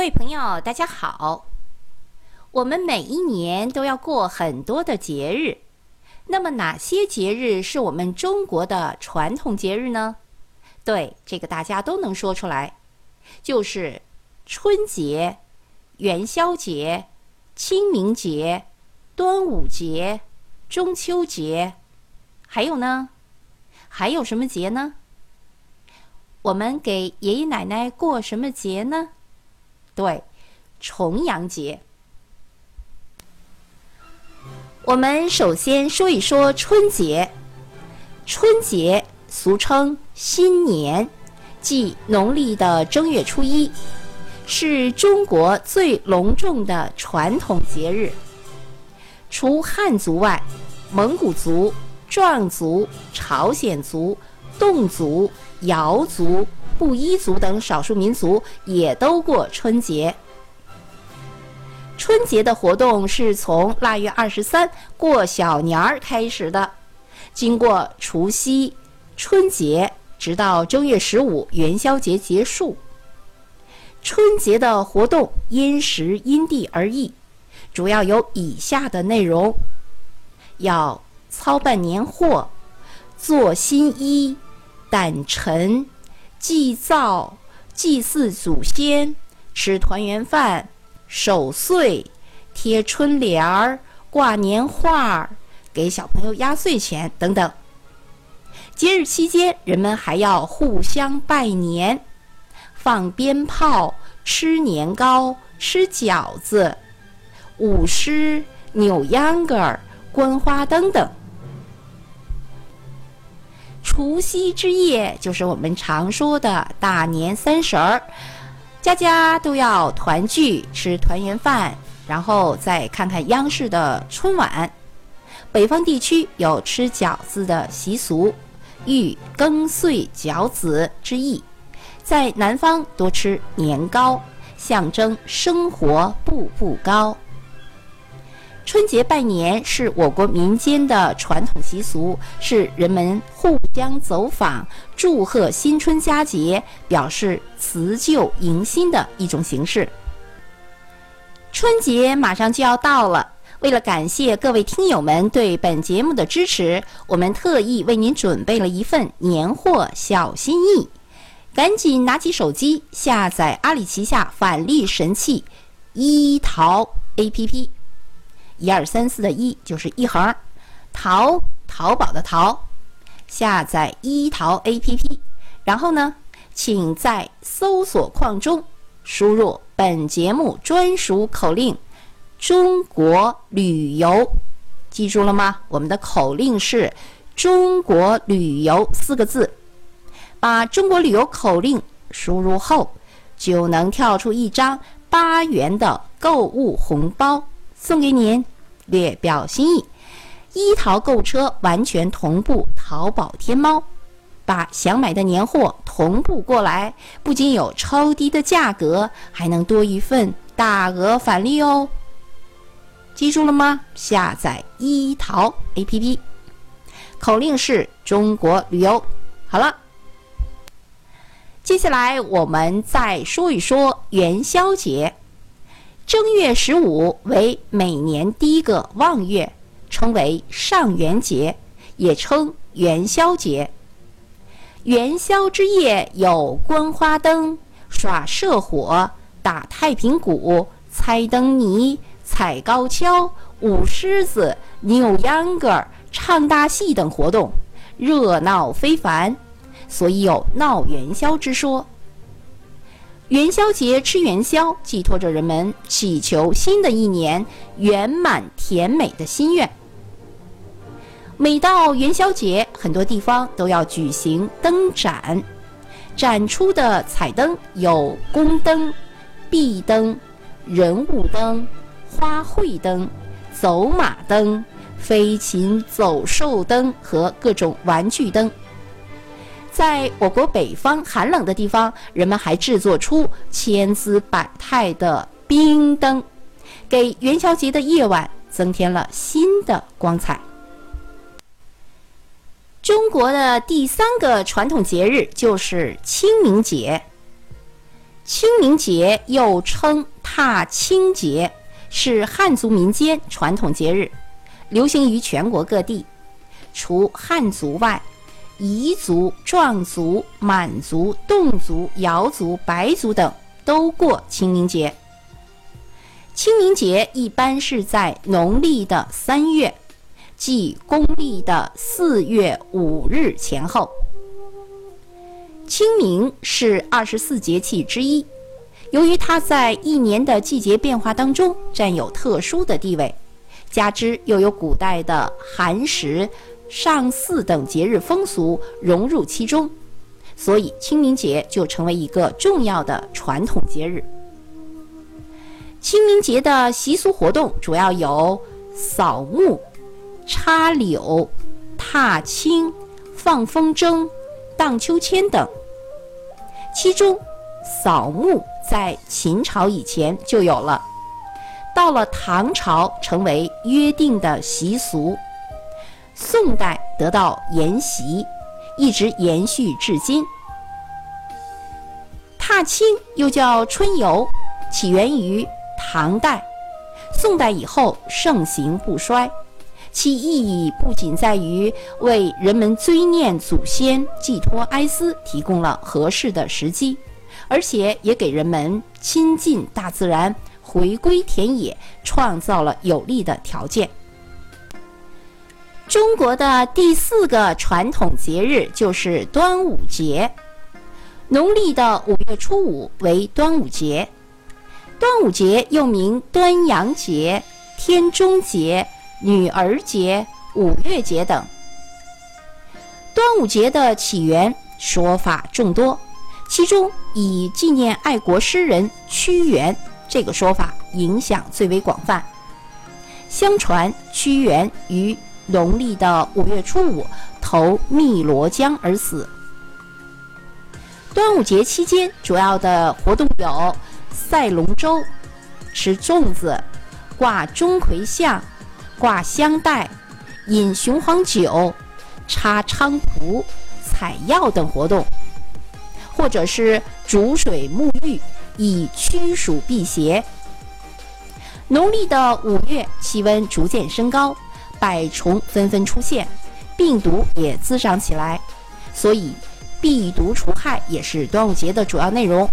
各位朋友，大家好。我们每一年都要过很多的节日，那么哪些节日是我们中国的传统节日呢？对，这个大家都能说出来，就是春节、元宵节、清明节、端午节、中秋节，还有呢？还有什么节呢？我们给爷爷奶奶过什么节呢？对，重阳节。我们首先说一说春节。春节俗称新年，即农历的正月初一，是中国最隆重的传统节日。除汉族外，蒙古族、壮族、朝鲜族、侗族、瑶族、布依族等少数民族也都过春节。春节的活动是从腊月二十三过小年儿开始的，经过除夕、春节，直到正月十五元宵节结束。春节的活动因时因地而异，主要有以下的内容：要操办年货、做新衣、掸尘、祭灶、祭祀祖先、吃团圆饭。守岁、贴春联儿、挂年画儿、给小朋友压岁钱等等。节日期间，人们还要互相拜年、放鞭炮、吃年糕、吃饺子、舞狮、扭秧歌儿、观花灯等。除夕之夜就是我们常说的大年三十儿。家家都要团聚吃团圆饭，然后再看看央视的春晚。北方地区有吃饺子的习俗，寓更岁饺子之意；在南方多吃年糕，象征生活步步高。春节拜年是我国民间的传统习俗，是人们互将走访、祝贺新春佳节、表示辞旧迎新的一种形式。春节马上就要到了，为了感谢各位听友们对本节目的支持，我们特意为您准备了一份年货小心意，赶紧拿起手机下载阿里旗下返利神器一淘 APP。一二三四的一就是一横，淘淘宝的淘，下载一淘 APP，然后呢，请在搜索框中输入本节目专属口令“中国旅游”，记住了吗？我们的口令是“中国旅游”四个字，把中国旅游口令输入后，就能跳出一张八元的购物红包。送给您，略表心意。一淘购车完全同步淘宝、天猫，把想买的年货同步过来，不仅有超低的价格，还能多一份大额返利哦。记住了吗？下载一淘 APP，口令是中国旅游。好了，接下来我们再说一说元宵节。正月十五为每年第一个望月，称为上元节，也称元宵节。元宵之夜有观花灯、耍社火、打太平鼓、猜灯谜、踩高跷、舞狮子、扭秧歌、唱大戏等活动，热闹非凡，所以有闹元宵之说。元宵节吃元宵，寄托着人们祈求新的一年圆满甜美的心愿。每到元宵节，很多地方都要举行灯展，展出的彩灯有宫灯、壁灯、人物灯、花卉灯、走马灯、飞禽走兽灯和各种玩具灯。在我国北方寒冷的地方，人们还制作出千姿百态的冰灯，给元宵节的夜晚增添了新的光彩。中国的第三个传统节日就是清明节。清明节又称踏青节，是汉族民间传统节日，流行于全国各地。除汉族外，彝族、壮族、满族、侗族、瑶族、白族等都过清明节。清明节一般是在农历的三月，即公历的四月五日前后。清明是二十四节气之一，由于它在一年的季节变化当中占有特殊的地位，加之又有古代的寒食、上巳等节日风俗融入其中，所以清明节就成为一个重要的传统节日。清明节的习俗活动主要有扫墓、插柳、踏青、放风筝、荡秋千等。其中，扫墓在秦朝以前就有了，到了唐朝成为约定的习俗，宋代得到沿袭，一直延续至今。踏青又叫春游，起源于唐代，宋代以后盛行不衰。其意义不仅在于为人们追念祖先、寄托哀思提供了合适的时机，而且也给人们亲近大自然、回归田野创造了有利的条件。中国的第四个传统节日就是端午节，农历的五月初五为端午节。端午节又名端阳节、天中节。女儿节、五月节等，端午节的起源说法众多，其中以纪念爱国诗人屈原这个说法影响最为广泛。相传屈原于农历的五月初五投汨罗江而死。端午节期间主要的活动有赛龙舟、吃粽子、挂钟馗像。挂香袋、饮雄黄酒、插菖蒲、采药等活动，或者是煮水沐浴，以驱暑辟邪。农历的五月，气温逐渐升高，百虫纷纷出现，病毒也滋长起来，所以避毒除害也是端午节的主要内容。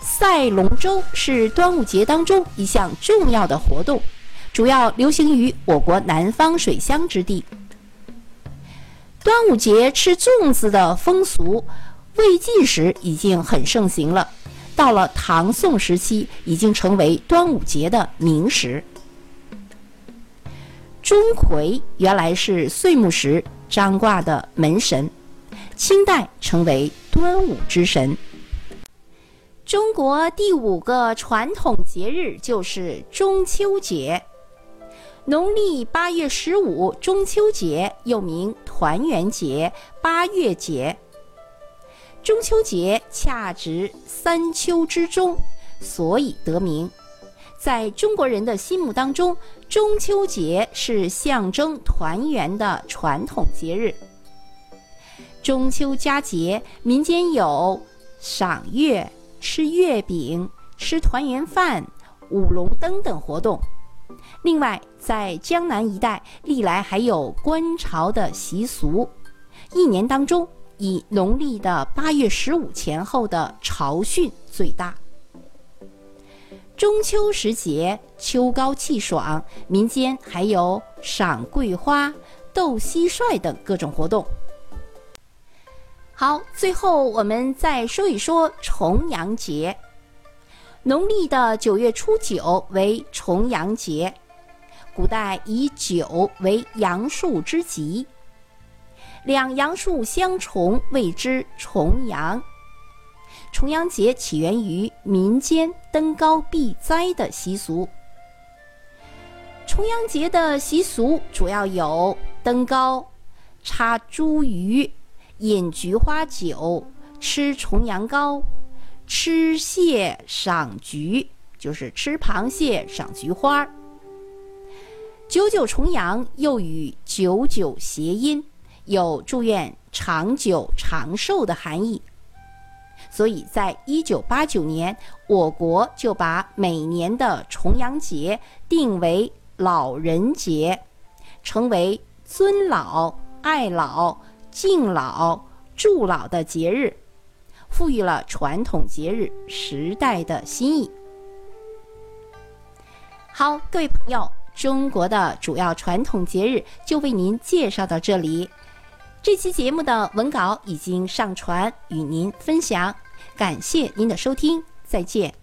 赛龙舟是端午节当中一项重要的活动。主要流行于我国南方水乡之地。端午节吃粽子的风俗，魏晋时已经很盛行了，到了唐宋时期，已经成为端午节的名食。钟馗原来是岁暮时张挂的门神，清代成为端午之神。中国第五个传统节日就是中秋节。农历八月十五，中秋节又名团圆节、八月节。中秋节恰值三秋之中，所以得名。在中国人的心目当中，中秋节是象征团圆的传统节日。中秋佳节，民间有赏月、吃月饼、吃团圆饭、舞龙灯等活动。另外，在江南一带，历来还有观潮的习俗。一年当中，以农历的八月十五前后的潮汛最大。中秋时节，秋高气爽，民间还有赏桂花、斗蟋蟀等各种活动。好，最后我们再说一说重阳节。农历的九月初九为重阳节。古代以九为阳数之极，两阳数相重谓之重阳。重阳节起源于民间登高避灾的习俗。重阳节的习俗主要有登高、插茱萸、饮菊花酒、吃重阳糕、吃蟹赏菊，就是吃螃蟹赏菊花。九九重阳又与九九谐音，有祝愿长久长寿的含义。所以在一九八九年，我国就把每年的重阳节定为老人节，成为尊老、爱老、敬老、助老的节日，赋予了传统节日时代的新意。好，各位朋友，中国的主要传统节日就为您介绍到这里。这期节目的文稿已经上传与您分享，感谢您的收听，再见。